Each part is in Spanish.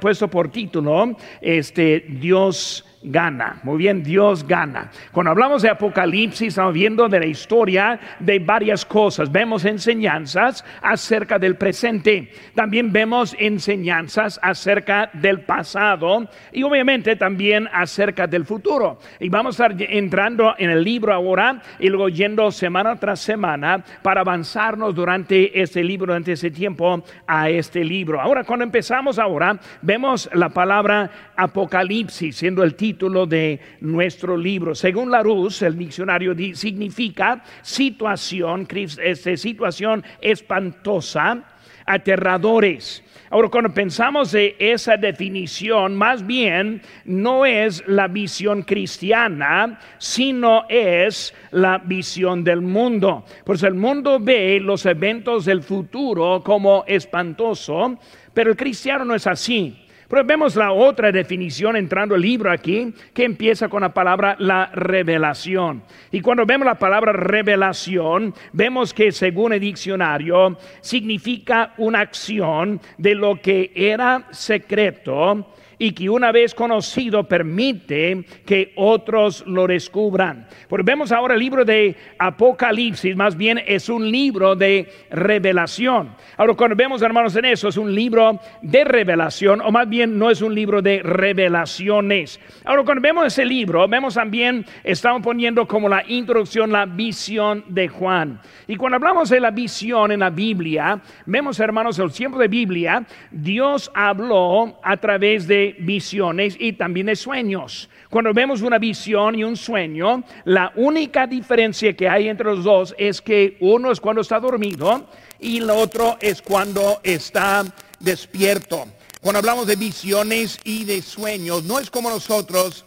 puesto por título, este, Dios gana. Muy bien, Dios gana. Cuando hablamos de Apocalipsis, estamos viendo de la historia de varias cosas. Vemos enseñanzas acerca del presente. También vemos enseñanzas acerca del pasado y obviamente también acerca del futuro. Y vamos a estar entrando en el libro ahora y luego yendo semana tras semana para avanzarnos durante este libro, durante ese tiempo a este libro. Ahora, cuando empezamos ahora, vemos la palabra Apocalipsis siendo el título título de nuestro libro. Según Larousse, el diccionario significa situación, este, situación espantosa, aterradores. Ahora, cuando pensamos de esa definición, más bien no es la visión cristiana, sino es la visión del mundo. Pues el mundo ve los eventos del futuro como espantoso, pero el cristiano no es así. Pero vemos la otra definición entrando el libro aquí, que empieza con la palabra la revelación. Y cuando vemos la palabra revelación, vemos que según el diccionario significa una acción de lo que era secreto y que una vez conocido permite que otros lo descubran. Porque vemos ahora el libro de Apocalipsis, más bien es un libro de revelación. Ahora cuando vemos hermanos en eso, es un libro de revelación, o más bien no es un libro de revelaciones. Ahora cuando vemos ese libro, vemos también, estamos poniendo como la introducción la visión de Juan. Y cuando hablamos de la visión en la Biblia, vemos hermanos, el tiempo de Biblia, Dios habló a través de visiones y también de sueños. Cuando vemos una visión y un sueño, la única diferencia que hay entre los dos es que uno es cuando está dormido y el otro es cuando está despierto. Cuando hablamos de visiones y de sueños, no es como nosotros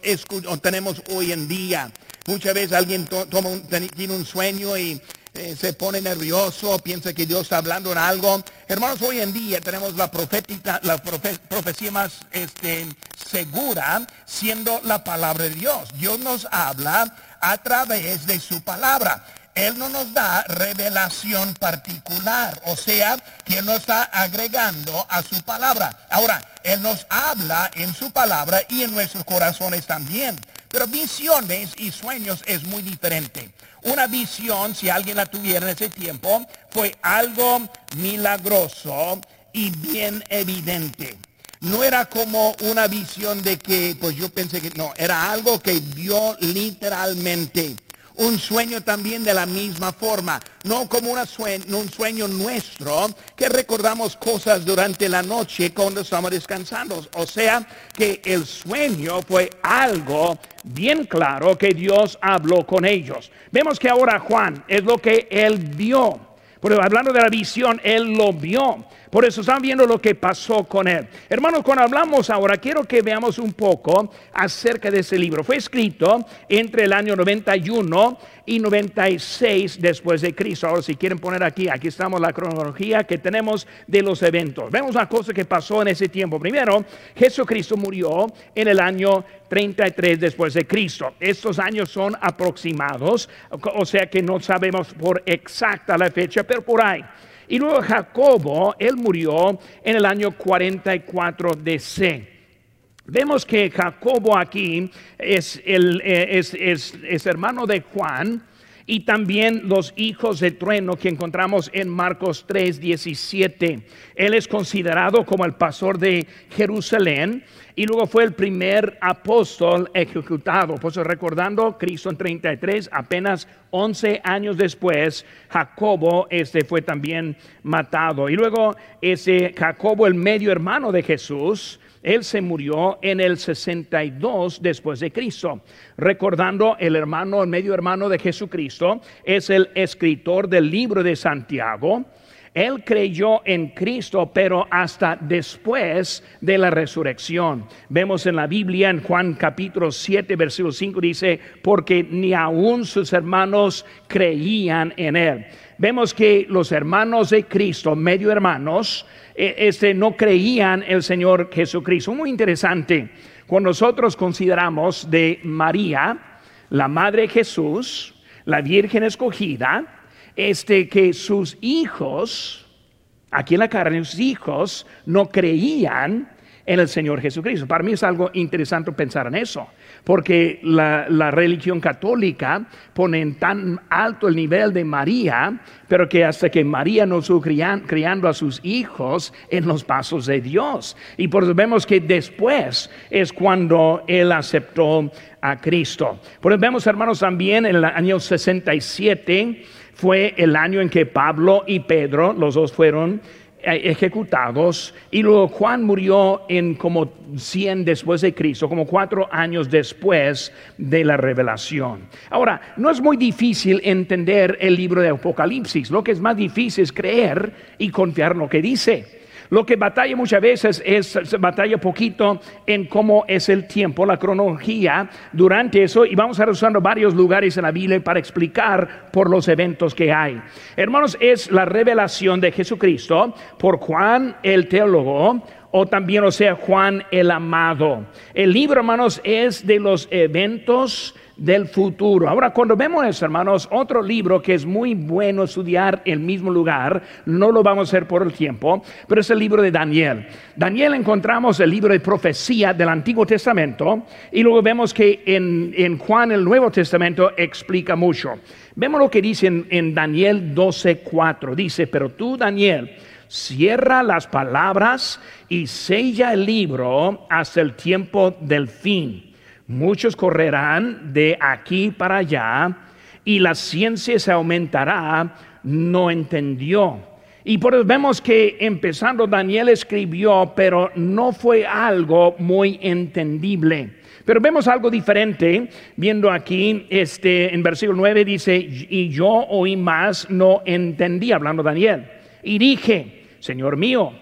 tenemos hoy en día. Muchas veces alguien tiene un sueño y eh, se pone nervioso, piensa que Dios está hablando en algo. Hermanos, hoy en día tenemos la profética, la profecía más este, segura siendo la palabra de Dios. Dios nos habla a través de su palabra. Él no nos da revelación particular, o sea, que Él nos está agregando a su palabra. Ahora, Él nos habla en su palabra y en nuestros corazones también. Pero visiones y sueños es muy diferente. Una visión, si alguien la tuviera en ese tiempo, fue algo milagroso y bien evidente. No era como una visión de que, pues yo pensé que no, era algo que vio literalmente un sueño también de la misma forma, no como un sueño nuestro que recordamos cosas durante la noche cuando estamos descansando. O sea que el sueño fue algo bien claro que Dios habló con ellos. Vemos que ahora Juan es lo que él vio. Pero hablando de la visión, él lo vio. Por eso están viendo lo que pasó con él. Hermanos, cuando hablamos ahora, quiero que veamos un poco acerca de ese libro. Fue escrito entre el año 91 y 96 después de Cristo. Ahora, si quieren poner aquí, aquí estamos la cronología que tenemos de los eventos. Vemos una cosa que pasó en ese tiempo. Primero, Jesucristo murió en el año 33 después de Cristo. Estos años son aproximados, o sea que no sabemos por exacta la fecha, pero por ahí. Y luego Jacobo, él murió en el año 44 DC. Vemos que Jacobo aquí es, eh, es, hermano de Juan y también los hijos de trueno que encontramos en Marcos 3, 17. Él es considerado como el pastor de Jerusalén y luego fue el primer apóstol ejecutado. Pues recordando Cristo en 33, apenas 11 años después, Jacobo este fue también matado. Y luego ese Jacobo, el medio hermano de Jesús, él se murió en el 62 después de Cristo. Recordando el hermano, el medio hermano de Jesucristo, es el escritor del libro de Santiago él creyó en Cristo, pero hasta después de la resurrección. Vemos en la Biblia, en Juan capítulo 7, versículo 5, dice, porque ni aun sus hermanos creían en Él. Vemos que los hermanos de Cristo, medio hermanos, eh, este, no creían el Señor Jesucristo. Muy interesante, cuando nosotros consideramos de María, la Madre de Jesús, la Virgen escogida, este, que sus hijos, aquí en la carne, sus hijos no creían en el Señor Jesucristo. Para mí es algo interesante pensar en eso, porque la, religión católica pone en tan alto el nivel de María, pero que hasta que María no estuvo criando a sus hijos en los pasos de Dios. Y por eso vemos que después es cuando él aceptó a Cristo. Por eso vemos, hermanos, también en el año 67 fue el año en que Pablo y Pedro, los dos fueron eh, ejecutados y luego Juan murió en como 100 después de Cristo, como cuatro años después de la revelación. Ahora, no es muy difícil entender el libro de Apocalipsis, lo que es más difícil es creer y confiar en lo que dice. Lo que batalla muchas veces es, batalla poquito en cómo es el tiempo, la cronología durante eso, y vamos a usando varios lugares en la Biblia para explicar por los eventos que hay. Hermanos, es la revelación de Jesucristo por Juan el teólogo, o también, o sea, Juan el amado. El libro, hermanos, es de los eventos del futuro. Ahora, cuando vemos hermanos, otro libro que es muy bueno estudiar el mismo lugar, no lo vamos a hacer por el tiempo, pero es el libro de Daniel. Daniel encontramos el libro de profecía del Antiguo Testamento y luego vemos que en, en Juan el Nuevo Testamento explica mucho. Vemos lo que dice en, en Daniel 12:4. Dice, pero tú, Daniel, cierra las palabras y sella el libro hasta el tiempo del fin Muchos correrán de aquí para allá y la ciencia se aumentará, no entendió. Y por eso vemos que empezando Daniel escribió, pero no fue algo muy entendible. Pero vemos algo diferente, viendo aquí, este, en versículo 9 dice, y yo oí más, no entendí, hablando Daniel. Y dije, Señor mío,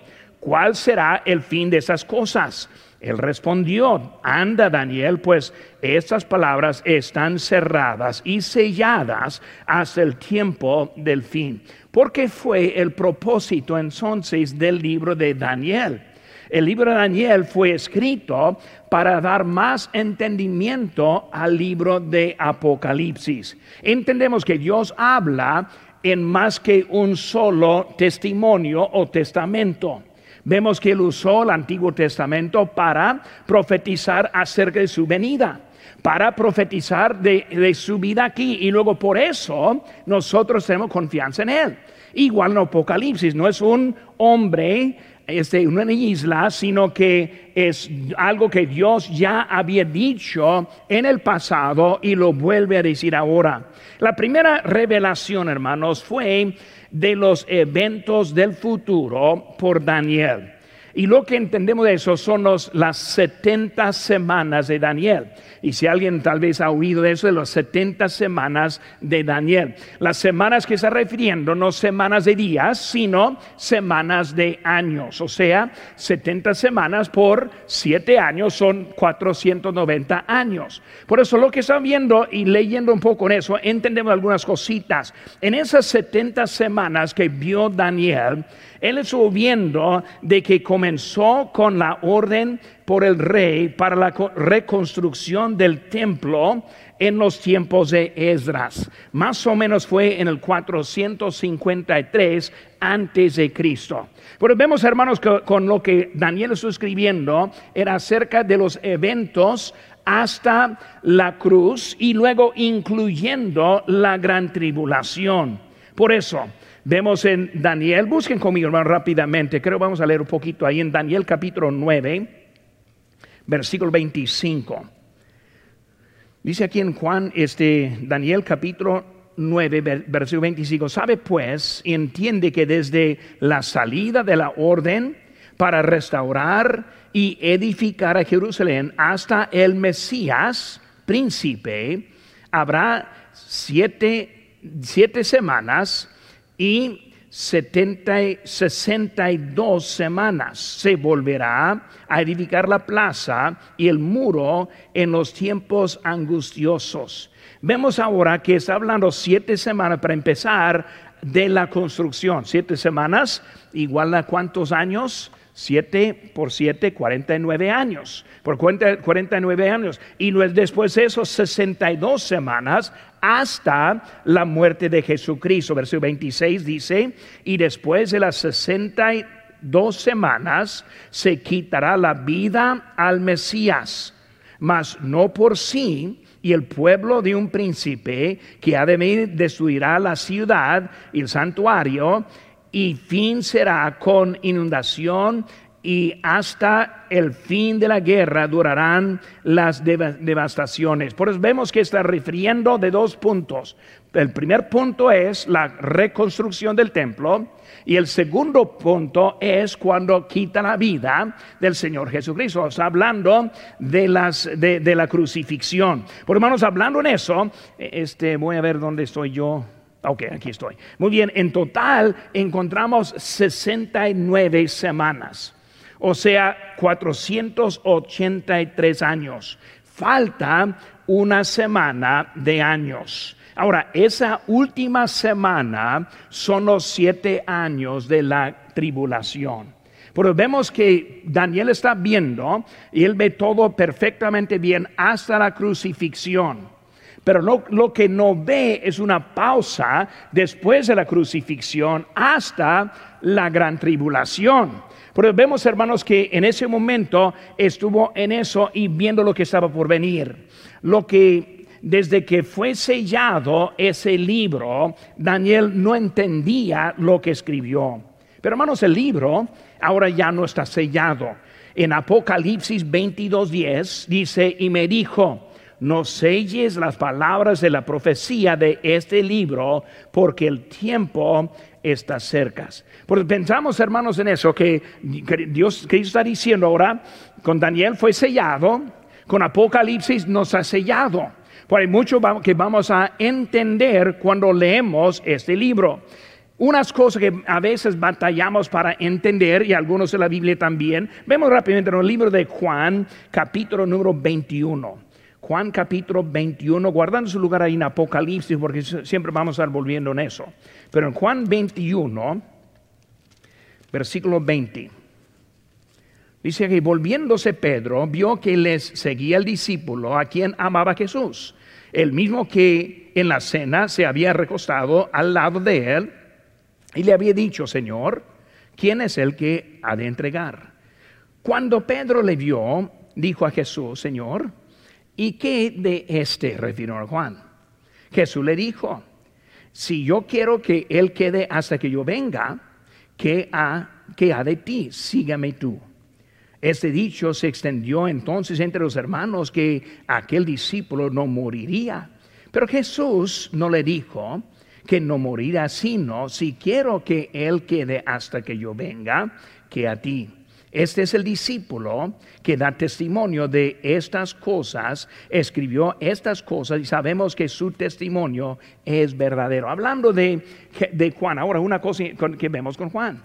¿cuál será el fin de esas cosas? Él respondió, anda Daniel, pues estas palabras están cerradas y selladas hasta el tiempo del fin. Porque fue el propósito entonces del libro de Daniel. El libro de Daniel fue escrito para dar más entendimiento al libro de Apocalipsis. Entendemos que Dios habla en más que un solo testimonio o testamento. Vemos que él usó el Antiguo Testamento para profetizar acerca de su venida, para profetizar de, su vida aquí. Y luego por eso nosotros tenemos confianza en él. Igual en Apocalipsis, no es un hombre este, una isla, sino que es algo que Dios ya había dicho en el pasado y lo vuelve a decir ahora. La primera revelación, hermanos, fue de los eventos del futuro por Daniel. Y lo que entendemos de eso son las 70 semanas de Daniel. Y si alguien tal vez ha oído de eso, de las 70 semanas de Daniel. Las semanas que está refiriendo no semanas de días, sino semanas de años. O sea, 70 semanas por 7 años son 490 años. Por eso lo que están viendo y leyendo un poco en eso, entendemos algunas cositas. En esas 70 semanas que vio Daniel, él estuvo viendo de que comenzó con la orden por el rey para la reconstrucción del templo en los tiempos de Esdras. Más o menos fue en el 453 antes de Cristo. Pero vemos, hermanos, que con lo que Daniel está escribiendo era acerca de los eventos hasta la cruz y luego incluyendo la gran tribulación. Por eso, vemos en Daniel, busquen conmigo hermano rápidamente, creo que vamos a leer un poquito ahí en Daniel capítulo 9 versículo 25. Dice aquí en Juan, este, Daniel capítulo 9, versículo 25, sabe pues y entiende que desde la salida de la orden para restaurar y edificar a Jerusalén hasta el Mesías, príncipe, habrá siete, siete semanas y 70, 62 semanas se volverá a edificar la plaza y el muro en los tiempos angustiosos. Vemos ahora que está hablando siete semanas para empezar de la construcción. Siete semanas igual a cuántos años? 7 por 7, 49 años. Por 49 años. Y después de esos 62 semanas hasta la muerte de Jesucristo. Versículo 26 dice, y después de las 60 dos semanas se quitará la vida al Mesías, mas no por sí, y el pueblo de un príncipe que ha de venir destruirá la ciudad y el santuario, y fin será con inundación y hasta el fin de la guerra durarán las devastaciones. Por eso vemos que está refiriendo de dos puntos. El primer punto es la reconstrucción del templo y el segundo punto es cuando quita la vida del Señor Jesucristo. Está hablando de, las, de, la crucifixión. Por hermanos, hablando en eso, este, voy a ver dónde estoy yo. Ok, aquí estoy. Muy bien, en total encontramos 69 semanas o sea, 483 años. Falta una semana de años. Ahora, esa última semana son los siete años de la tribulación. Pero vemos que Daniel está viendo y él ve todo perfectamente bien hasta la crucifixión. Pero lo, que no ve es una pausa después de la crucifixión hasta la gran tribulación. Pero vemos, hermanos, que en ese momento estuvo en eso y viendo lo que estaba por venir. Lo que desde que fue sellado ese libro, Daniel no entendía lo que escribió. Pero hermanos, el libro ahora ya no está sellado. En Apocalipsis 22:10 dice, y me dijo, no selles las palabras de la profecía de este libro, porque el tiempo está cerca. Porque pensamos, hermanos, en eso, que, Dios, Cristo está diciendo ahora, con Daniel fue sellado, con Apocalipsis nos ha sellado. Pues hay mucho que vamos a entender cuando leemos este libro. Unas cosas que a veces batallamos para entender, y algunos de la Biblia también, vemos rápidamente en el libro de Juan, capítulo número 21. Juan capítulo 21, guardando su lugar ahí en Apocalipsis, porque siempre vamos a estar volviendo en eso. Pero en Juan 21, versículo 20, dice que volviéndose Pedro, vio que les seguía el discípulo a quien amaba Jesús, el mismo que en la cena se había recostado al lado de él y le había dicho, Señor, ¿quién es el que ha de entregar? Cuando Pedro le vio, dijo a Jesús, Señor, ¿Y qué de este? refirió a Juan. Jesús le dijo, si yo quiero que él quede hasta que yo venga, ¿qué ha, qué ha de ti? Sígame tú. Este dicho se extendió entonces entre los hermanos que aquel discípulo no moriría. Pero Jesús no le dijo que no morirá, sino si quiero que él quede hasta que yo venga, que a ti. Este es el discípulo que da testimonio de estas cosas, escribió estas cosas y sabemos que su testimonio es verdadero. Hablando de, Juan, ahora una cosa que vemos con Juan.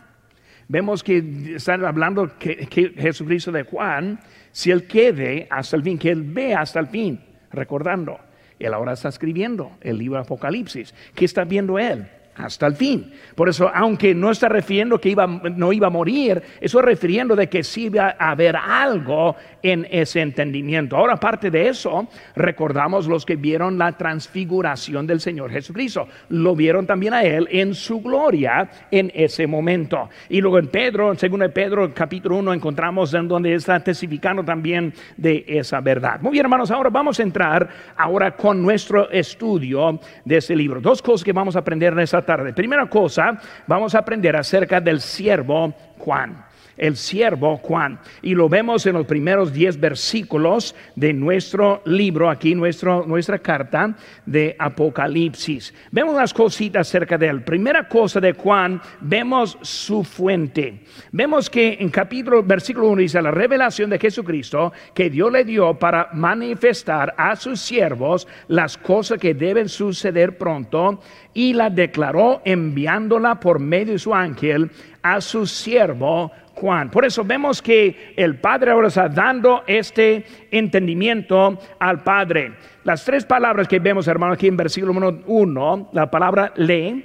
Vemos que están hablando que, Jesucristo de Juan, si él quede hasta el fin, que él ve hasta el fin, recordando, él ahora está escribiendo el libro de Apocalipsis. ¿Qué está viendo él? Hasta el fin. Por eso, aunque no está refiriendo que iba, no iba a morir, eso refiriendo de que sí iba a haber algo en ese entendimiento. Ahora, aparte de eso, recordamos los que vieron la transfiguración del Señor Jesucristo. Lo vieron también a Él en su gloria en ese momento. Y luego en Pedro, en 2 Pedro, capítulo 1, encontramos en donde está testificando también de esa verdad. Muy bien, hermanos, ahora vamos a entrar ahora con nuestro estudio de ese libro. Dos cosas que vamos a aprender en esta tarde. Primera cosa, vamos a aprender acerca del siervo Juan el siervo Juan. Y lo vemos en los primeros diez versículos de nuestro libro, aquí nuestro, nuestra carta de Apocalipsis. Vemos unas cositas acerca de él. Primera cosa de Juan, vemos su fuente. Vemos que en capítulo, versículo 1 dice, la revelación de Jesucristo que Dios le dio para manifestar a sus siervos las cosas que deben suceder pronto y la declaró enviándola por medio de su ángel a su siervo Juan. Por eso vemos que el Padre ahora está dando este entendimiento al Padre. Las tres palabras que vemos, hermano, aquí en versículo 1, la palabra le,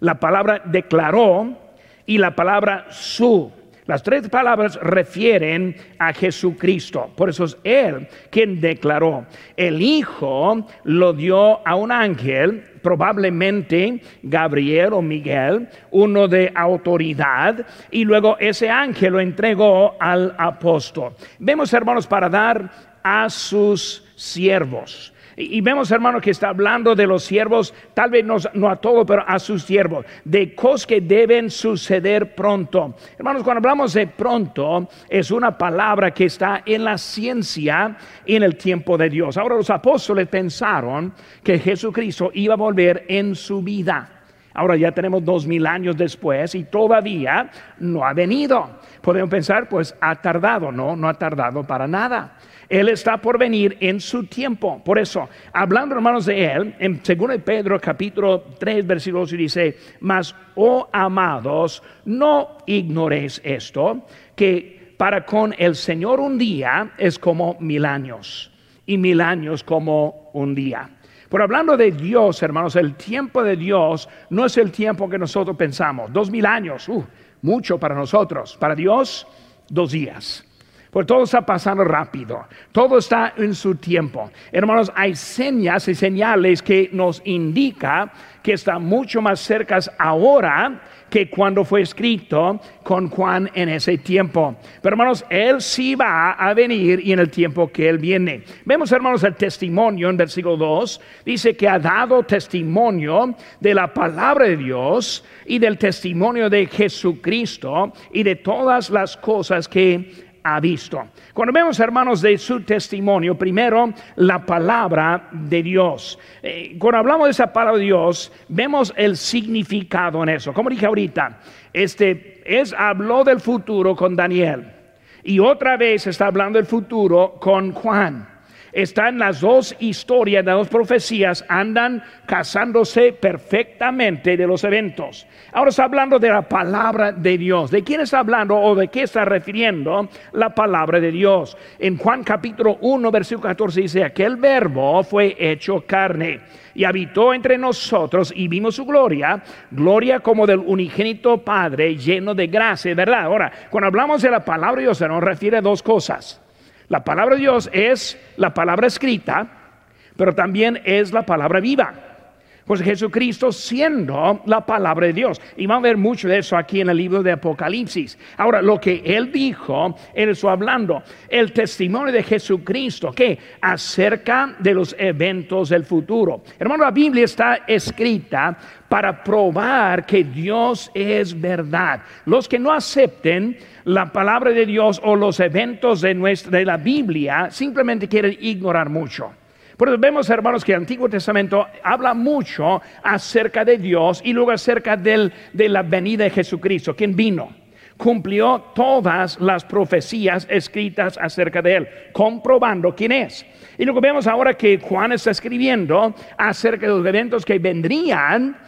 la palabra declaró y la palabra su. Las tres palabras refieren a Jesucristo. Por eso es Él quien declaró. El Hijo lo dio a un ángel probablemente Gabriel o Miguel, uno de autoridad, y luego ese ángel lo entregó al apóstol. Vemos, hermanos, para dar a sus siervos. Y vemos, hermano, que está hablando de los siervos, tal vez no, a todos, pero a sus siervos, de cosas que deben suceder pronto. Hermanos, cuando hablamos de pronto, es una palabra que está en la ciencia en el tiempo de Dios. Ahora los apóstoles pensaron que Jesucristo iba a volver en su vida. Ahora ya tenemos dos mil años después y todavía no ha venido. Podemos pensar, pues ha tardado. No, no ha tardado para nada. Él está por venir en su tiempo. Por eso, hablando hermanos de Él, en 2 Pedro capítulo 3, versículo 8 dice, mas, oh amados, no ignoréis esto, que para con el Señor un día es como mil años y mil años como un día. Pero hablando de Dios, hermanos, el tiempo de Dios no es el tiempo que nosotros pensamos. Dos mil años, uh, mucho para nosotros. Para Dios, dos días. Porque todo está pasando rápido, todo está en su tiempo. Hermanos, hay señas y señales que nos indica que está mucho más cerca ahora que cuando fue escrito con Juan en ese tiempo. Pero hermanos, Él sí va a venir y en el tiempo que Él viene. Vemos hermanos el testimonio en versículo 2. Dice que ha dado testimonio de la palabra de Dios y del testimonio de Jesucristo y de todas las cosas que ha visto. Cuando vemos, hermanos, de su testimonio, primero la palabra de Dios. Eh, cuando hablamos de esa palabra de Dios, vemos el significado en eso. Como dije ahorita, este es habló del futuro con Daniel y otra vez está hablando del futuro con Juan están las dos historias, las dos profecías, andan casándose perfectamente de los eventos. Ahora está hablando de la palabra de Dios. ¿De quién está hablando o de qué está refiriendo la palabra de Dios? En Juan capítulo 1, versículo 14 dice, aquel verbo fue hecho carne y habitó entre nosotros y vimos su gloria, gloria como del unigénito Padre lleno de gracia, ¿verdad? Ahora, cuando hablamos de la palabra de Dios se nos refiere a dos cosas. La palabra de Dios es la palabra escrita, pero también es la palabra viva. Pues Jesucristo siendo la palabra de Dios. Y vamos a ver mucho de eso aquí en el libro de Apocalipsis. Ahora, lo que él dijo, él está hablando, el testimonio de Jesucristo, que acerca de los eventos del futuro. Hermano, la Biblia está escrita para probar que Dios es verdad. Los que no acepten la palabra de Dios o los eventos de, nuestra, de la Biblia simplemente quieren ignorar mucho. Por eso vemos, hermanos, que el Antiguo Testamento habla mucho acerca de Dios y luego acerca del, de la venida de Jesucristo, quien vino cumplió todas las profecías escritas acerca de él, comprobando quién es. Y luego vemos ahora que Juan está escribiendo acerca de los eventos que vendrían,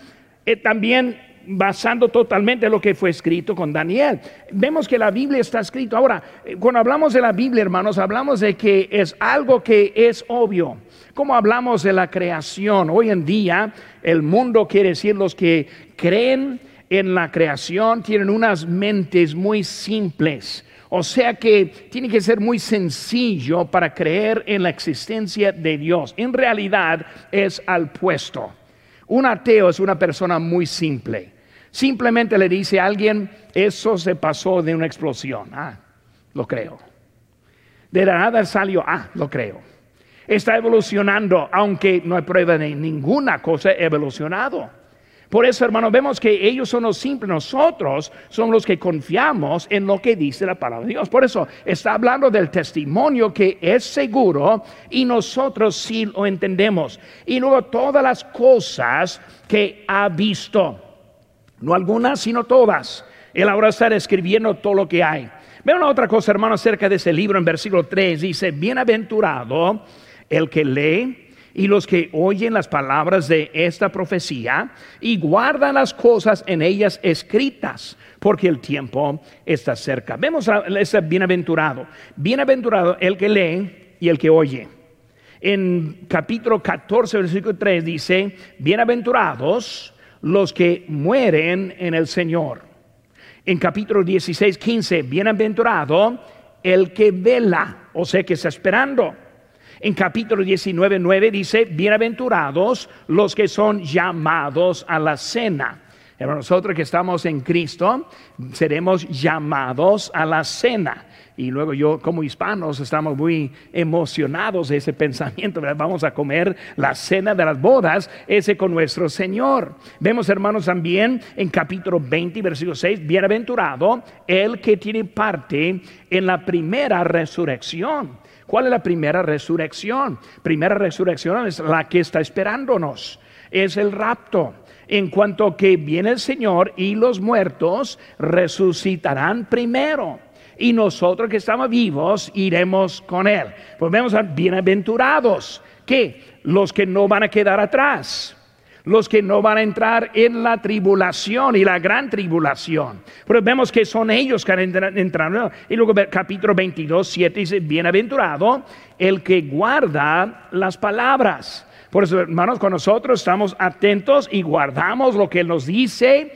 eh, también basando totalmente lo que fue escrito con Daniel. Vemos que la Biblia está escrito. Ahora, eh, cuando hablamos de la Biblia, hermanos, hablamos de que es algo que es obvio. Como hablamos de la creación, hoy en día el mundo quiere decir los que creen en la creación tienen unas mentes muy simples. O sea que tiene que ser muy sencillo para creer en la existencia de Dios. En realidad es al puesto. Un ateo es una persona muy simple. Simplemente le dice a alguien, eso se pasó de una explosión. Ah, lo creo. De la nada salió, ah, lo creo. Está evolucionando, aunque no hay prueba de ninguna cosa evolucionado. Por eso, hermano, vemos que ellos son los simples, nosotros somos los que confiamos en lo que dice la palabra de Dios. Por eso está hablando del testimonio que es seguro y nosotros sí lo entendemos. Y luego todas las cosas que ha visto, no algunas, sino todas. Él ahora está escribiendo todo lo que hay. Vean una otra cosa, hermano, acerca de ese libro en versículo 3. Dice, bienaventurado el que lee y los que oyen las palabras de esta profecía y guardan las cosas en ellas escritas, porque el tiempo está cerca. Vemos a ese bienaventurado. Bienaventurado el que lee y el que oye. En capítulo 14, versículo 3 dice, bienaventurados los que mueren en el Señor. En capítulo 16, 15, bienaventurado el que vela, o sea que está esperando En capítulo 19, 9 dice, bienaventurados los que son llamados a la cena. nosotros que estamos en Cristo, seremos llamados a la cena. Y luego yo como hispanos estamos muy emocionados de ese pensamiento, vamos a comer la cena de las bodas, ese con nuestro Señor. Vemos hermanos también en capítulo 20, versículo 6, bienaventurado el que tiene parte en la primera resurrección. ¿Cuál es la primera resurrección? Primera resurrección es la que está esperándonos, es el rapto. En cuanto que viene el Señor y los muertos resucitarán primero. Y nosotros que estamos vivos iremos con Él. Pues vemos a bienaventurados, que los que no van a quedar atrás los que no van a entrar en la tribulación y la gran tribulación. Pero vemos que son ellos que entrado. Y luego capítulo 22, 7 dice, bienaventurado el que guarda las palabras. Por eso, hermanos, con nosotros estamos atentos y guardamos lo que nos dice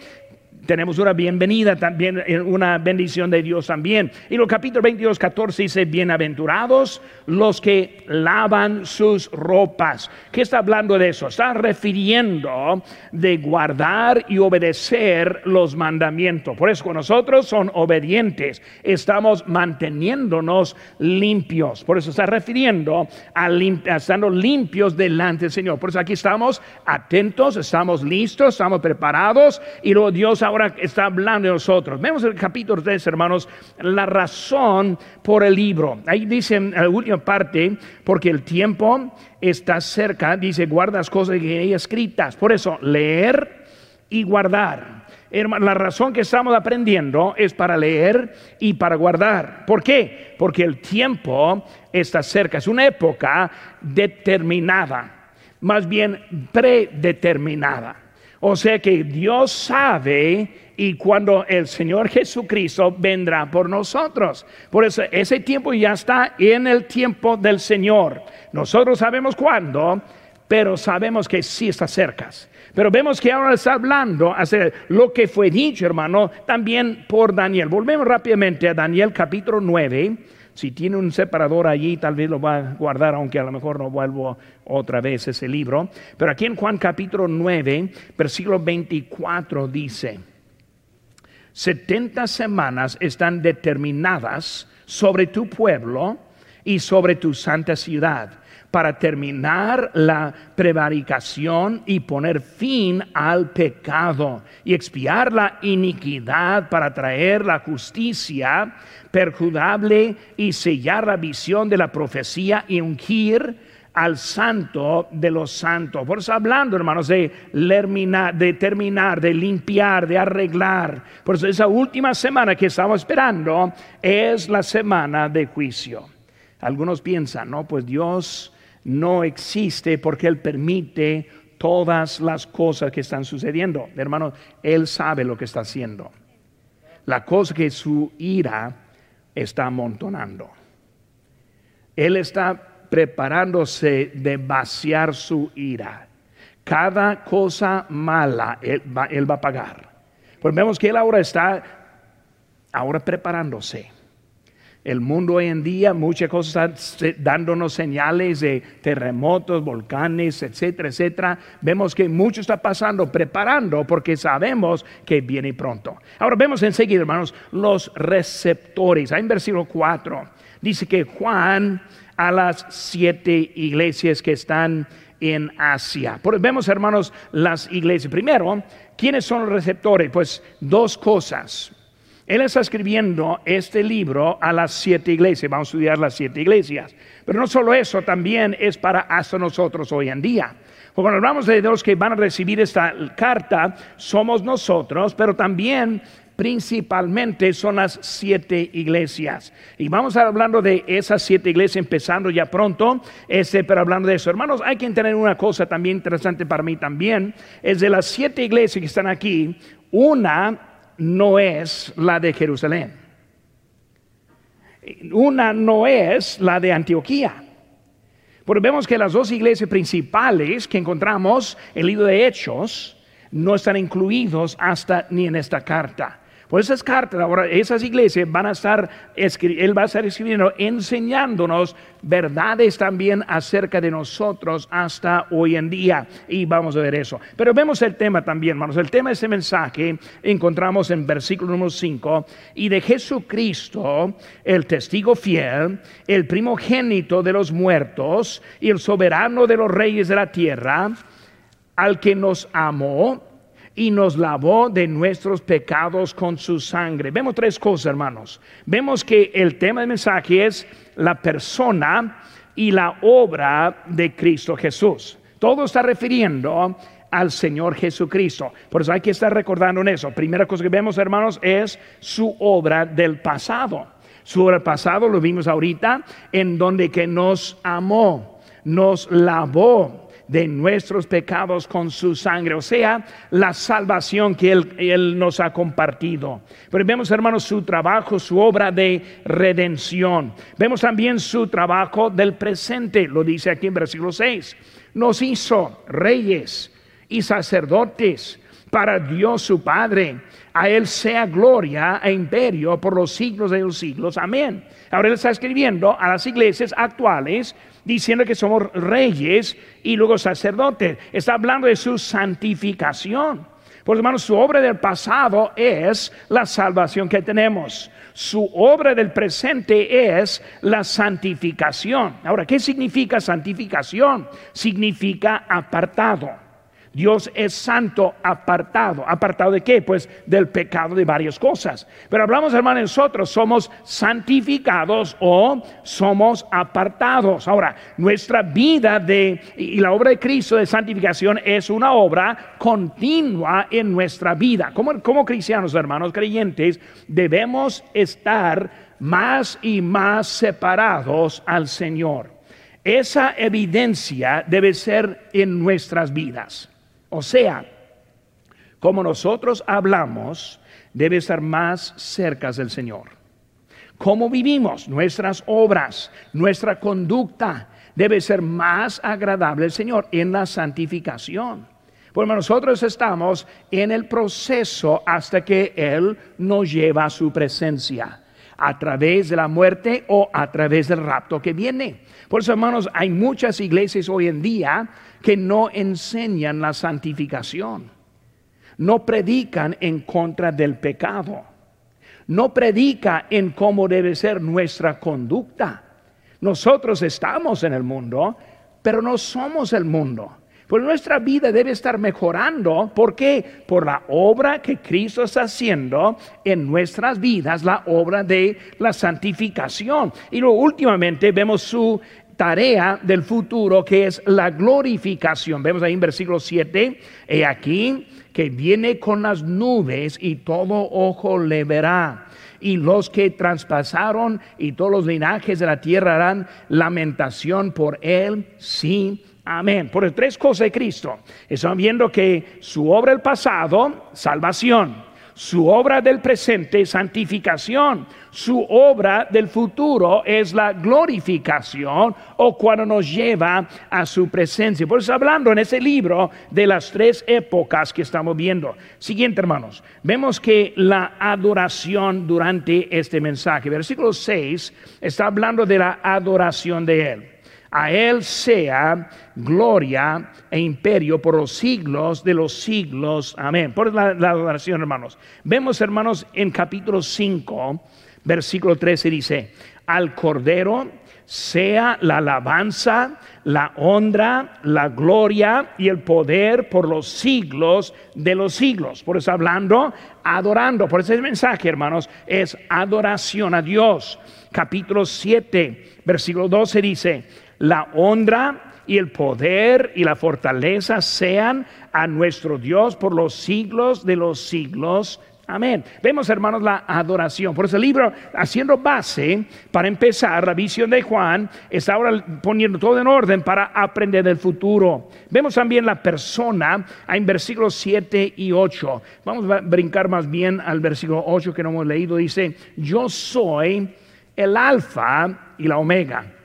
tenemos una bienvenida también, eh, una bendición de Dios también. Y los capítulo 22, 14 dice, bienaventurados los que lavan sus ropas. ¿Qué está hablando de eso? Está refiriendo de guardar y obedecer los mandamientos. Por eso nosotros son obedientes, estamos manteniéndonos limpios. Por eso está refiriendo a, a estando limpios delante del Señor. Por eso aquí estamos atentos, estamos listos, estamos preparados y luego Dios ahora ahora está hablando de nosotros. Vemos el capítulo 3, hermanos, la razón por el libro. Ahí dice en la última parte, porque el tiempo está cerca, dice, guarda las cosas que hay escritas. Por eso, leer y guardar. La razón que estamos aprendiendo es para leer y para guardar. ¿Por qué? Porque el tiempo está cerca. Es una época determinada, más bien predeterminada. O sea que Dios sabe y cuando el Señor Jesucristo vendrá por nosotros. Por eso ese tiempo ya está en el tiempo del Señor. Nosotros sabemos cuándo, pero sabemos que sí está cerca. Pero vemos que ahora está hablando hacer lo que fue dicho, hermano, también por Daniel. Volvemos rápidamente a Daniel capítulo 9 si tiene un separador allí, tal vez lo va a guardar, aunque a lo mejor no vuelvo otra vez ese libro. Pero aquí en Juan capítulo 9, versículo 24 dice, 70 semanas están determinadas sobre tu pueblo y sobre tu santa ciudad para terminar la prevaricación y poner fin al pecado y expiar la iniquidad para traer la justicia perjudable y sellar la visión de la profecía y ungir al santo de los santos. Por eso hablando, hermanos, de, de terminar, de limpiar, de arreglar. Por eso esa última semana que estamos esperando es la semana de juicio. Algunos piensan, no, pues Dios no existe porque Él permite todas las cosas que están sucediendo. Hermanos, Él sabe lo que está haciendo. La cosa que su ira está amontonando. Él está preparándose de vaciar su ira. Cada cosa mala Él va, él va a pagar. Pues vemos que Él ahora está ahora preparándose el mundo hoy en día, muchas cosas están dándonos señales de terremotos, volcanes, etcétera, etcétera. Vemos que mucho está pasando, preparando, porque sabemos que viene pronto. Ahora vemos enseguida, hermanos, los receptores. Ahí en versículo 4 dice que Juan a las siete iglesias que están en Asia. Vemos, hermanos, las iglesias. Primero, ¿quiénes son los receptores? Pues dos cosas. Él está escribiendo este libro a las siete iglesias. Vamos a estudiar las siete iglesias. Pero no solo eso, también es para hasta nosotros hoy en día. Cuando hablamos de los que van a recibir esta carta, somos nosotros, pero también principalmente son las siete iglesias. Y vamos a estar hablando de esas siete iglesias empezando ya pronto, este, pero hablando de eso. Hermanos, hay que entender una cosa también interesante para mí también, es de las siete iglesias que están aquí, una no es la de Jerusalén. Una no es la de Antioquía. Porque vemos que las dos iglesias principales que encontramos en el libro de Hechos no están incluidos hasta ni en esta carta. Pues esas cartas, ahora esas iglesias van a estar, él va a estar escribiendo, enseñándonos verdades también acerca de nosotros hasta hoy en día. Y vamos a ver eso. Pero vemos el tema también, hermanos. El tema de ese mensaje encontramos en versículo número 5. Y de Jesucristo, el testigo fiel, el primogénito de los muertos y el soberano de los reyes de la tierra, al que nos amó y nos lavó de nuestros pecados con su sangre. Vemos tres cosas, hermanos. Vemos que el tema del mensaje es la persona y la obra de Cristo Jesús. Todo está refiriendo al Señor Jesucristo. Por eso hay que estar recordando en eso. Primera cosa que vemos, hermanos, es su obra del pasado. Su obra del pasado lo vimos ahorita en donde que nos amó, nos lavó de nuestros pecados con su sangre, o sea, la salvación que él, nos ha compartido. Pero vemos, hermanos, su trabajo, su obra de redención. Vemos también su trabajo del presente, lo dice aquí en versículo 6. Nos hizo reyes y sacerdotes para Dios su Padre. A Él sea gloria e imperio por los siglos de los siglos. Amén. Ahora Él está escribiendo a las iglesias actuales diciendo que somos reyes y luego sacerdotes. Está hablando de su santificación. Por hermanos, su obra del pasado es la salvación que tenemos. Su obra del presente es la santificación. Ahora, ¿qué significa santificación? Significa apartado. Dios es santo apartado. ¿Apartado de qué? Pues del pecado de varias cosas. Pero hablamos, hermanos, nosotros somos santificados o somos apartados. Ahora, nuestra vida de, y la obra de Cristo de santificación es una obra continua en nuestra vida. Como, como cristianos, hermanos creyentes, debemos estar más y más separados al Señor. Esa evidencia debe ser en nuestras vidas. O sea, como nosotros hablamos, debe estar más cerca del Señor. Cómo vivimos, nuestras obras, nuestra conducta debe ser más agradable al Señor en la santificación. Porque nosotros estamos en el proceso hasta que Él nos lleva a su presencia, a través de la muerte o a través del rapto que viene. Por eso, hermanos, hay muchas iglesias hoy en día que no enseñan la santificación, no predican en contra del pecado, no predica en cómo debe ser nuestra conducta. Nosotros estamos en el mundo, pero no somos el mundo. Pues nuestra vida debe estar mejorando. ¿Por qué? Por la obra que Cristo está haciendo en nuestras vidas, la obra de la santificación. Y luego últimamente vemos su tarea del futuro que es la glorificación. Vemos ahí en versículo 7, he aquí que viene con las nubes y todo ojo le verá. Y los que traspasaron y todos los linajes de la tierra harán lamentación por él. Sí, amén. Por tres cosas de Cristo. Están viendo que su obra el pasado, salvación su obra del presente, santificación. Su obra del futuro es la glorificación o cuando nos lleva a su presencia. Por eso hablando en ese libro de las tres épocas que estamos viendo. Siguiente, hermanos. Vemos que la adoración durante este mensaje, versículo 6, está hablando de la adoración de Él. A Él sea gloria e imperio por los siglos de los siglos. Amén. Por la, la adoración, hermanos. Vemos, hermanos, en capítulo 5, versículo 13 dice, al Cordero sea la alabanza, la honra, la gloria y el poder por los siglos de los siglos. Por eso hablando, adorando. Por ese mensaje, hermanos, es adoración a Dios. Capítulo 7, versículo 12 dice, la honra y el poder y la fortaleza sean a nuestro Dios por los siglos de los siglos. Amén. Vemos, hermanos, la adoración. Por eso el libro, haciendo base para empezar, la visión de Juan, está ahora poniendo todo en orden para aprender del futuro. Vemos también la persona en versículos 7 y 8. Vamos a brincar más bien al versículo 8 que no hemos leído. Dice, yo soy el alfa y la omega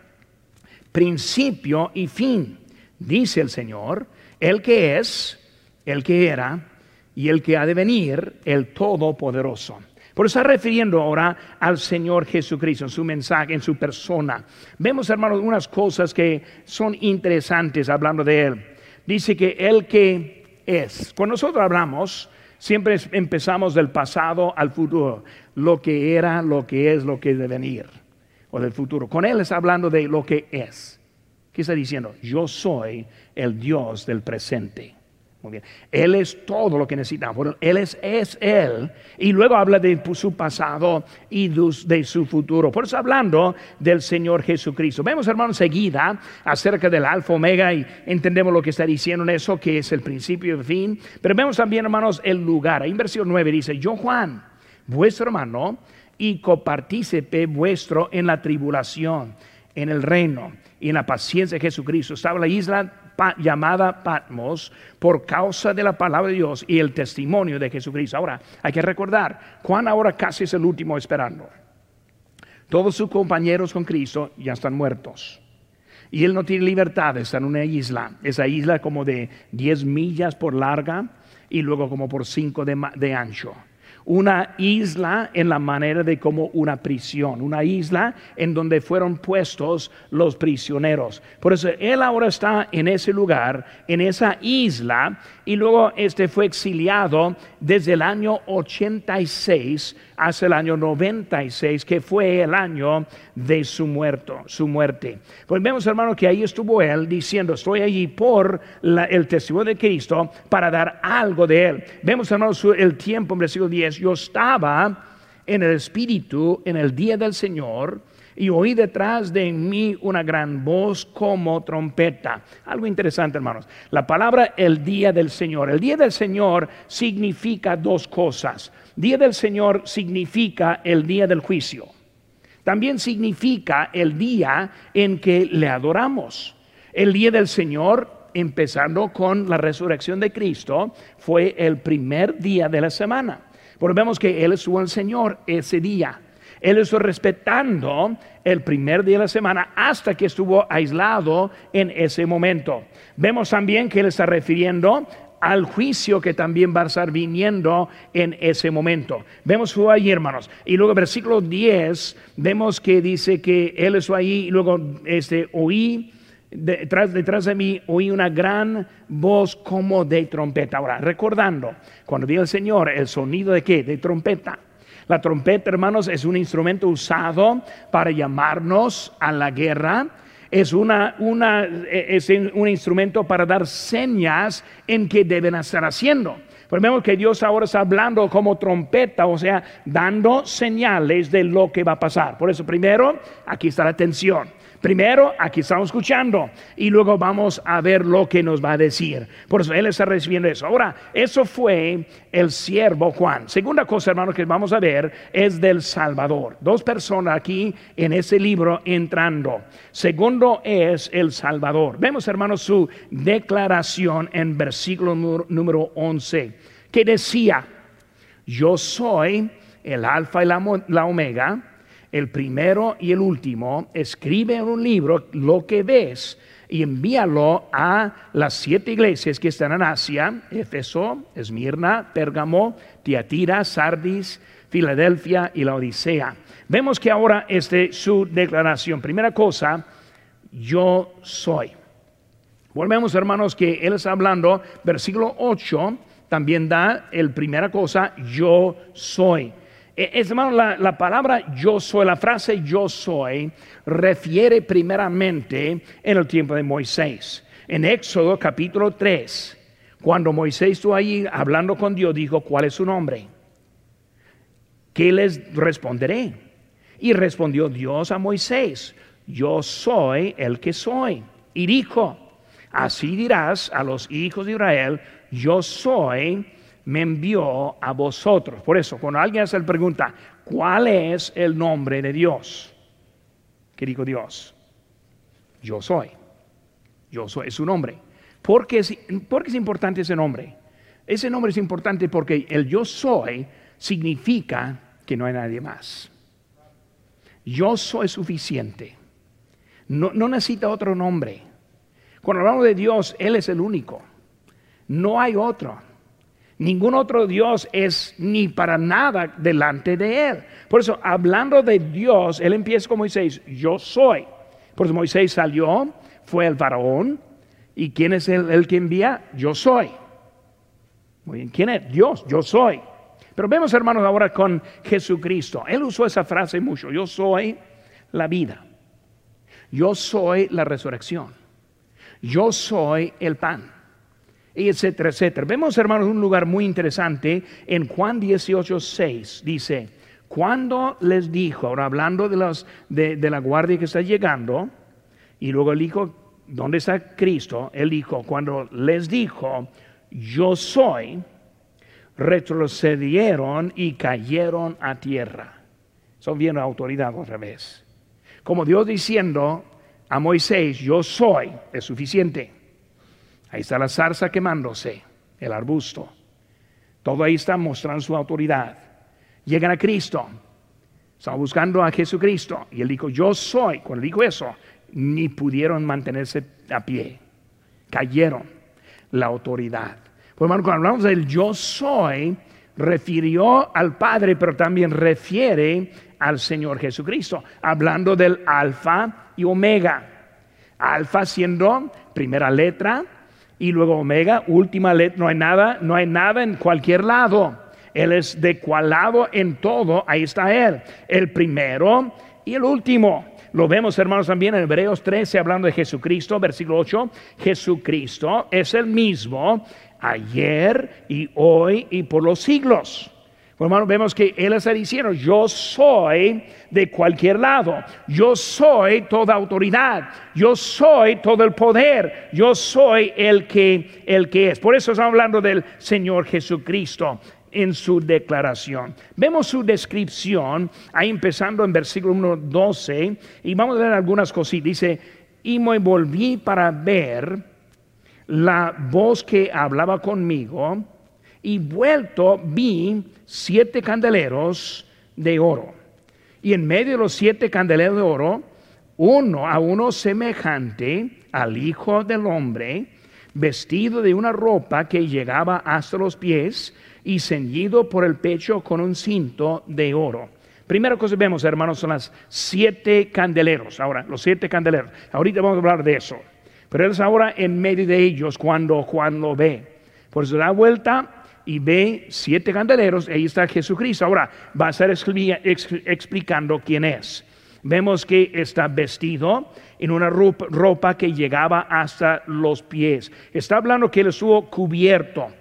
principio y fin, dice el Señor, el que es, el que era y el que ha de venir, el Todopoderoso. Por eso está refiriendo ahora al Señor Jesucristo, en su mensaje, en su persona. Vemos, hermanos, unas cosas que son interesantes hablando de Él. Dice que Él que es. Cuando nosotros hablamos, siempre empezamos del pasado al futuro. Lo que era, lo que es, lo que debe venir. O del futuro. Con Él está hablando de lo que es. ¿Qué está diciendo? Yo soy el Dios del presente. Muy bien. Él es todo lo que necesitamos. Él es, es Él. Y luego habla de su pasado y de su futuro. Por eso hablando del Señor Jesucristo. Vemos, hermanos, seguida acerca del Alfa Omega y entendemos lo que está diciendo en eso, que es el principio y el fin. Pero vemos también, hermanos, el lugar. En versículo 9 dice, yo Juan, vuestro hermano y copartícipe vuestro en la tribulación, en el reino y en la paciencia de Jesucristo. Estaba la isla llamada Patmos por causa de la palabra de Dios y el testimonio de Jesucristo. Ahora, hay que recordar, Juan ahora casi es el último esperando. Todos sus compañeros con Cristo ya están muertos. Y él no tiene libertad, está en una isla. Esa isla como de 10 millas por larga y luego como por 5 de ancho una isla en la manera de como una prisión, una isla en donde fueron puestos los prisioneros. Por eso él ahora está en ese lugar, en esa isla, y luego este fue exiliado desde el año 86 hasta el año 96, que fue el año de su, muerto, su muerte. Pues vemos, hermano, que ahí estuvo él diciendo, estoy allí por el testimonio de Cristo para dar algo de él. Vemos, hermano, el tiempo en versículo 10, yo estaba en el Espíritu en el día del Señor y oí detrás de mí una gran voz como trompeta. Algo interesante, hermanos. La palabra el día del Señor. El día del Señor significa dos cosas. Día del Señor significa el día del juicio. También significa el día en que le adoramos. El día del Señor, empezando con la resurrección de Cristo, fue el primer día de la semana. Porque vemos que Él estuvo el Señor ese día. Él estuvo respetando el primer día de la semana hasta que estuvo aislado en ese momento. Vemos también que Él está refiriendo al juicio que también va a estar viniendo en ese momento. Vemos fue ahí, hermanos. Y luego versículo 10, vemos que dice que Él estuvo ahí y luego este, oí. Detrás, detrás de mí oí una gran voz como de trompeta. Ahora, recordando, cuando vi al Señor, el sonido de qué? De trompeta. La trompeta, hermanos, es un instrumento usado para llamarnos a la guerra. Es, una, una, es un instrumento para dar señas en que deben estar haciendo. Pero vemos que Dios ahora está hablando como trompeta, o sea, dando señales de lo que va a pasar. Por eso, primero, aquí está la atención. Primero, aquí estamos escuchando y luego vamos a ver lo que nos va a decir. Por eso Él está recibiendo eso. Ahora, eso fue el siervo Juan. Segunda cosa, hermanos, que vamos a ver es del Salvador. Dos personas aquí en ese libro entrando. Segundo es el Salvador. Vemos, hermanos, su declaración en versículo número 11, que decía, yo soy el alfa y la, la omega el primero y el último, escribe en un libro lo que ves y envíalo a las siete iglesias que están en Asia, Éfeso, Esmirna, Pérgamo, Tiatira, Sardis, Filadelfia y la Odisea. Vemos que ahora este su declaración. Primera cosa, yo soy. Volvemos, hermanos, que él está hablando, versículo 8 también da el primera cosa, yo soy. Eh, es hermano, la, palabra yo soy, la frase yo soy, refiere primeramente en el tiempo de Moisés. En Éxodo capítulo 3, cuando Moisés estuvo ahí hablando con Dios, dijo, ¿cuál es su nombre? ¿Qué les responderé? Y respondió Dios a Moisés, yo soy el que soy. Y dijo, así dirás a los hijos de Israel, yo soy me envió a vosotros. Por eso, cuando alguien hace la pregunta, ¿cuál es el nombre de Dios? ¿Qué dijo Dios? Yo soy. Yo soy, es su nombre. ¿Por qué es, importante ese nombre? Ese nombre es importante porque el yo soy significa que no hay nadie más. Yo soy suficiente. No, no necesita otro nombre. Cuando hablamos de Dios, Él es el único. No hay otro. Ningún otro Dios es ni para nada delante de Él. Por eso, hablando de Dios, Él empieza con Moisés, yo soy. Por eso Moisés salió, fue el faraón. ¿Y quién es el, el que envía? Yo soy. Muy bien, ¿quién es? Dios, yo soy. Pero vemos, hermanos, ahora con Jesucristo. Él usó esa frase mucho. Yo soy la vida. Yo soy la resurrección. Yo soy el pan. Y etcétera, etcétera. Vemos, hermanos, un lugar muy interesante en Juan 18, 6. Dice, cuando les dijo, ahora hablando de, los, de, la guardia que está llegando, y luego él dijo, ¿dónde está Cristo? Él dijo, cuando les dijo, yo soy, retrocedieron y cayeron a tierra. Son bien autoridad otra vez. Como Dios diciendo a Moisés, yo soy, es suficiente. Ahí está la zarza quemándose, el arbusto. Todo ahí está mostrando su autoridad. Llegan a Cristo. Están buscando a Jesucristo. Y él dijo, yo soy. Cuando dijo eso, ni pudieron mantenerse a pie. Cayeron la autoridad. Pues hermano, cuando hablamos del yo soy, refirió al Padre, pero también refiere al Señor Jesucristo, hablando del alfa y omega. Alfa siendo primera letra y luego omega, última letra, no hay nada, no hay nada en cualquier lado. Él es de cual lado en todo, ahí está Él, el primero y el último. Lo vemos, hermanos, también en Hebreos 13, hablando de Jesucristo, versículo 8. Jesucristo es el mismo ayer y hoy y por los siglos. Hermano, vemos que Él está diciendo, yo soy de cualquier lado, yo soy toda autoridad, yo soy todo el poder, yo soy el que, el que es. Por eso estamos hablando del Señor Jesucristo en su declaración. Vemos su descripción ahí empezando en versículo 1, 12 y vamos a ver algunas cositas. Dice, y me volví para ver la voz que hablaba conmigo y vuelto vi siete candeleros de oro. Y en medio de los siete candeleros de oro, uno a uno semejante al Hijo del Hombre, vestido de una ropa que llegaba hasta los pies y ceñido por el pecho con un cinto de oro. Primera cosa que vemos, hermanos, son las siete candeleros. Ahora, los siete candeleros. Ahorita vamos a hablar de eso. Pero es ahora en medio de ellos cuando Juan lo ve. Por eso da vuelta y ve siete candeleros. Ahí está Jesucristo. Ahora va a estar explicando quién es. Vemos que está vestido en una ropa que llegaba hasta los pies. Está hablando que él estuvo cubierto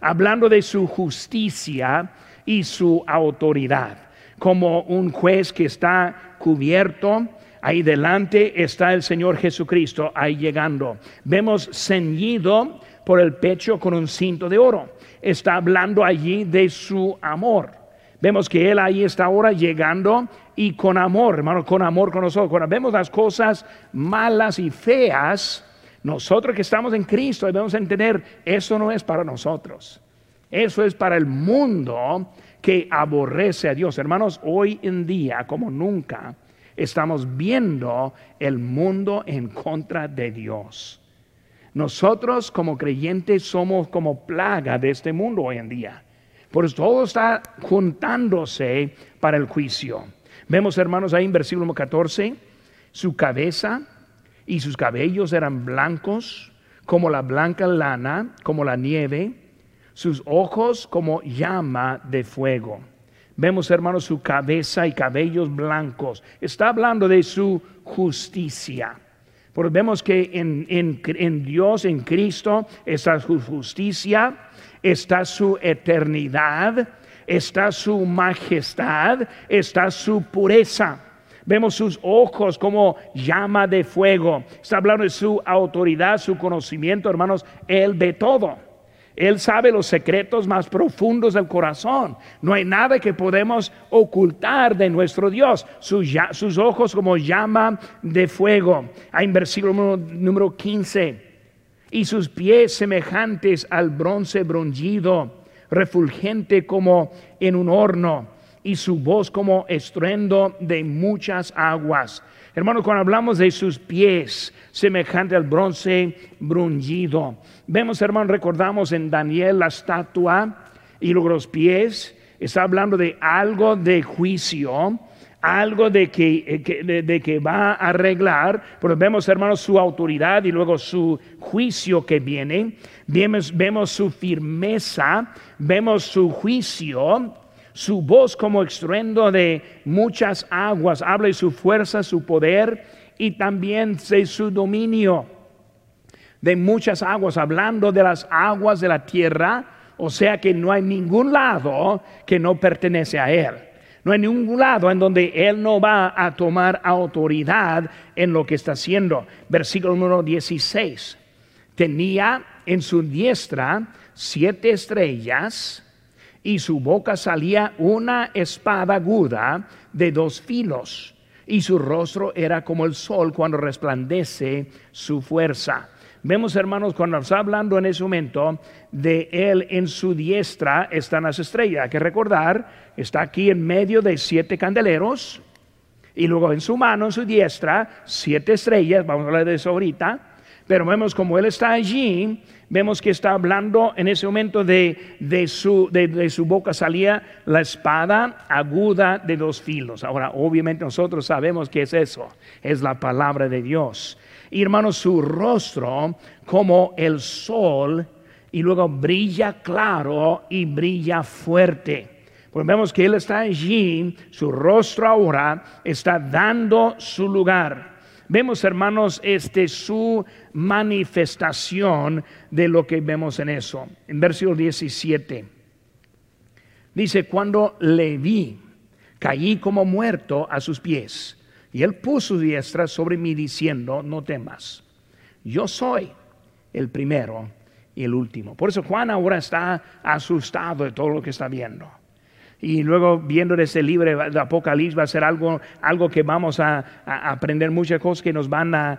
hablando de su justicia y su autoridad. Como un juez que está cubierto, ahí delante está el Señor Jesucristo, ahí llegando. Vemos ceñido por el pecho con un cinto de oro. Está hablando allí de su amor. Vemos que Él ahí está ahora llegando y con amor, hermano, con amor con nosotros. Cuando vemos las cosas malas y feas, nosotros que estamos en Cristo debemos entender, eso no es para nosotros. Eso es para el mundo que aborrece a Dios. Hermanos, hoy en día, como nunca, estamos viendo el mundo en contra de Dios. Nosotros como creyentes somos como plaga de este mundo hoy en día. Por eso todo está juntándose para el juicio. Vemos, hermanos, ahí en versículo 14, su cabeza y sus cabellos eran blancos como la blanca lana, como la nieve, sus ojos como llama de fuego. Vemos, hermanos, su cabeza y cabellos blancos. Está hablando de su justicia. Porque vemos que en, en Dios, en Cristo, está su justicia, está su eternidad, está su majestad, está su pureza. Vemos sus ojos como llama de fuego. Está hablando de su autoridad, su conocimiento, hermanos. Él ve todo. Él sabe los secretos más profundos del corazón. No hay nada que podemos ocultar de nuestro Dios. Sus, ojos como llama de fuego. Hay en versículo número 15. Y sus pies semejantes al bronce bruñido, refulgente como en un horno y su voz como estruendo de muchas aguas. Hermanos, cuando hablamos de sus pies, semejante al bronce bruñido, vemos, hermanos, recordamos en Daniel la estatua y los pies, está hablando de algo de juicio, algo de que, eh, de, que va a arreglar, pero vemos hermanos su autoridad y luego su juicio que viene, vemos, vemos su firmeza, vemos su juicio, su voz como estruendo de muchas aguas, habla de su fuerza, su poder y también su dominio de muchas aguas, hablando de las aguas de la tierra, o sea que no hay ningún lado que no pertenece a Él. No hay ningún lado en donde Él no va a tomar autoridad en lo que está haciendo. Versículo número 16. Tenía en su diestra siete estrellas y su boca salía una espada aguda de dos filos y su rostro era como el sol cuando resplandece su fuerza. Vemos, hermanos, cuando está hablando en ese momento de él en su diestra están las estrellas. Hay que recordar, está aquí en medio de siete candeleros y luego en su mano, en su diestra, siete estrellas. Vamos a hablar de eso ahorita. Pero vemos como él está allí, vemos que está hablando en ese momento de, de, su, de, su boca salía la espada aguda de dos filos. Ahora, obviamente nosotros sabemos que es eso, es la palabra de Dios hermanos, su rostro como el sol y luego brilla claro y brilla fuerte. Pues vemos que Él está allí, su rostro ahora está dando su lugar. Vemos, hermanos, este su manifestación de lo que vemos en eso. En versículo 17 dice, cuando le vi, caí como muerto a sus pies. Y él puso su diestra sobre mí diciendo, no temas, yo soy el primero y el último. Por eso Juan ahora está asustado de todo lo que está viendo y luego viendo ese libro de Apocalipsis va a ser algo, algo que vamos a, aprender muchas cosas que nos van a,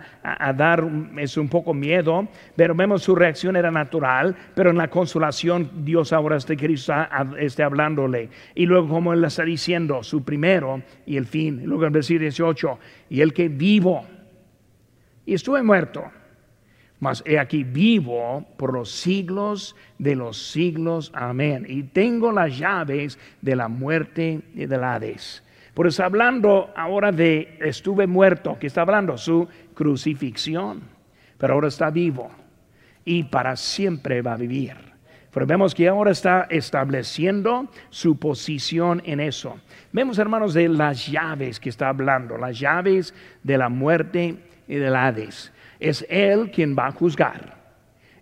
dar es un poco miedo, pero vemos su reacción era natural, pero en la consolación Dios ahora está, Cristo está hablándole. Y luego como él está diciendo, su primero y el fin. Luego el versículo 18, y el que vivo, y estuve muerto mas he aquí vivo por los siglos de los siglos. Amén. Y tengo las llaves de la muerte y del Hades. Por eso hablando ahora de estuve muerto, que está hablando su crucifixión, pero ahora está vivo y para siempre va a vivir. Pero vemos que ahora está estableciendo su posición en eso. Vemos, hermanos, de las llaves que está hablando, las llaves de la muerte y del Hades. Es Él quien va a juzgar.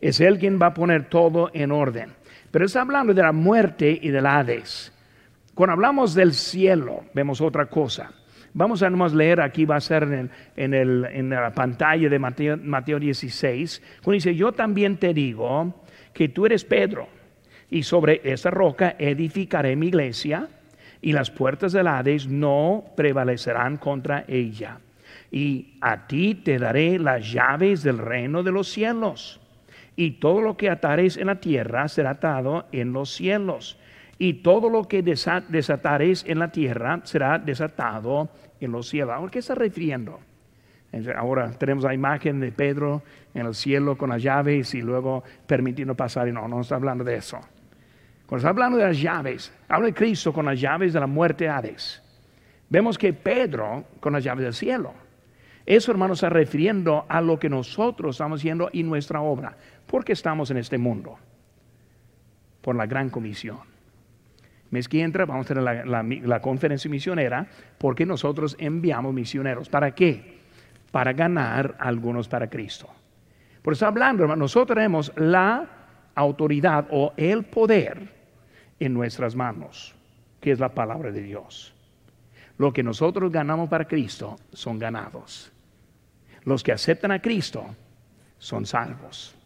Es Él quien va a poner todo en orden. Pero está hablando de la muerte y del Hades. Cuando hablamos del cielo, vemos otra cosa. Vamos a nomás leer, aquí va a ser en, la pantalla de Mateo, Mateo 16, cuando dice, yo también te digo que tú eres Pedro, y sobre esa roca edificaré mi iglesia, y las puertas del Hades no prevalecerán contra ella y a ti te daré las llaves del reino de los cielos. Y todo lo que atares en la tierra será atado en los cielos. Y todo lo que desatares en la tierra será desatado en los cielos. ¿A qué está refiriendo? Ahora tenemos la imagen de Pedro en el cielo con las llaves y luego permitiendo pasar. Y no, no está hablando de eso. Cuando está hablando de las llaves, habla de Cristo con las llaves de la muerte Hades. Vemos que Pedro con las llaves del cielo. Eso, hermanos, está refiriendo a lo que nosotros estamos haciendo y nuestra obra. ¿Por qué estamos en este mundo? Por la gran comisión. Mes que entra vamos a tener la, conferencia misionera porque nosotros enviamos misioneros. ¿Para qué? Para ganar algunos para Cristo. Por eso hablando, hermanos, nosotros tenemos la autoridad o el poder en nuestras manos, que es la palabra de Dios. Lo que nosotros ganamos para Cristo son ganados. Los que aceptan a Cristo son salvos.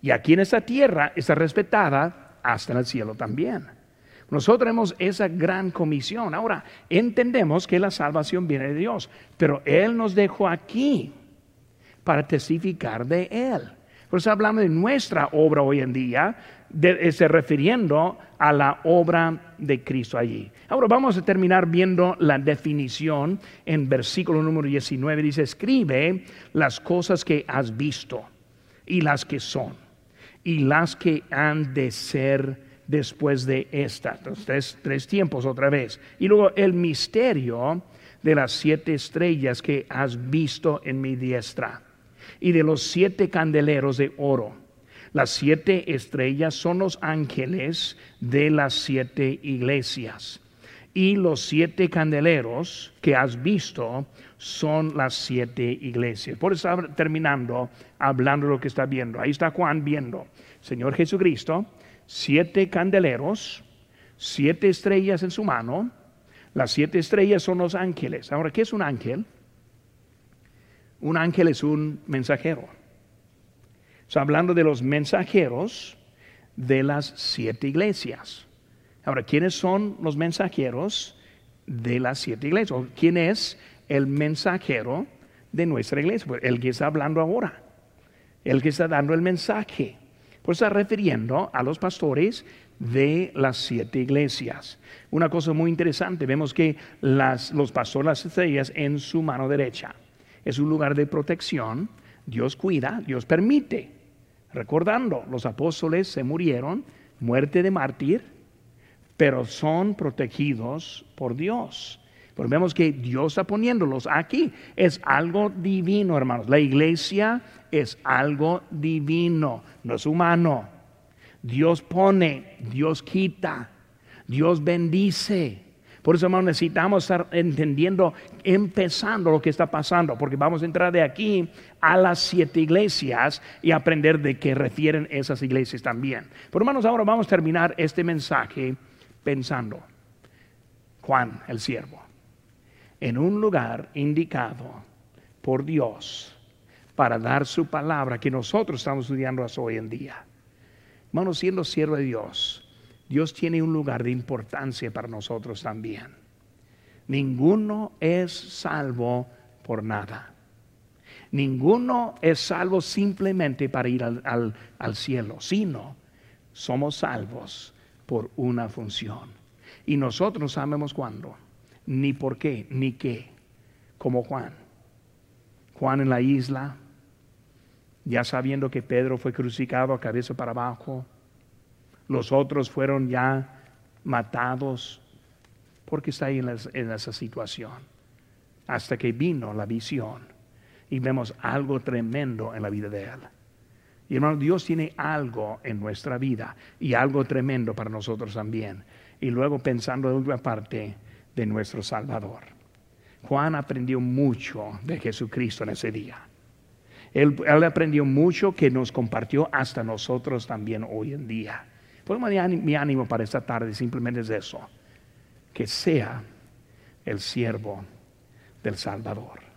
Y aquí en esta tierra está respetada hasta en el cielo también. Nosotros tenemos esa gran comisión. Ahora, entendemos que la salvación viene de Dios, pero Él nos dejó aquí para testificar de Él. Por eso hablando de nuestra obra hoy en día, de, se refiriendo a la obra de Cristo allí. Ahora vamos a terminar viendo la definición en versículo número 19. Dice, escribe las cosas que has visto y las que son y las que han de ser después de esta. tres, tres tiempos otra vez. Y luego el misterio de las siete estrellas que has visto en mi diestra y de los siete candeleros de oro. Las siete estrellas son los ángeles de las siete iglesias. Y los siete candeleros que has visto son las siete iglesias. Por eso está terminando hablando de lo que está viendo. Ahí está Juan viendo. Señor Jesucristo, siete candeleros, siete estrellas en su mano. Las siete estrellas son los ángeles. Ahora, ¿qué es un ángel? Un ángel es un mensajero. Está hablando de los mensajeros de las siete iglesias. Ahora, ¿quiénes son los mensajeros de las siete iglesias? ¿Quién es el mensajero de nuestra iglesia? Pues el que está hablando ahora, el que está dando el mensaje. Pues está refiriendo a los pastores de las siete iglesias. Una cosa muy interesante, vemos que los pastores las estrellas en su mano derecha es un lugar de protección. Dios cuida, Dios permite. Recordando, los apóstoles se murieron, muerte de mártir, pero son protegidos por Dios. Porque vemos que Dios está poniéndolos aquí. Es algo divino, hermanos. La iglesia es algo divino, no es humano. Dios pone, Dios quita, Dios bendice. Por eso, hermano, necesitamos estar entendiendo, empezando lo que está pasando, porque vamos a entrar de aquí a las siete iglesias y aprender de qué refieren esas iglesias también. Pero, hermanos, ahora vamos a terminar este mensaje pensando, Juan, el siervo, en un lugar indicado por Dios para dar su palabra que nosotros estamos estudiando hasta hoy en día. Hermanos, siendo siervo de Dios, Dios tiene un lugar de importancia para nosotros también. Ninguno es salvo por nada. Ninguno es salvo simplemente para ir al, cielo, sino somos salvos por una función. Y nosotros no sabemos cuándo, ni por qué, ni qué, como Juan. Juan en la isla, ya sabiendo que Pedro fue crucificado a cabeza para abajo, los otros fueron ya matados porque está ahí en, esa situación. Hasta que vino la visión y vemos algo tremendo en la vida de él. Y hermano, Dios tiene algo en nuestra vida y algo tremendo para nosotros también. Y luego pensando en otra parte de nuestro Salvador. Juan aprendió mucho de Jesucristo en ese día. Él aprendió mucho que nos compartió hasta nosotros también hoy en día. Por mi ánimo para esta tarde simplemente es eso, que sea el siervo del Salvador.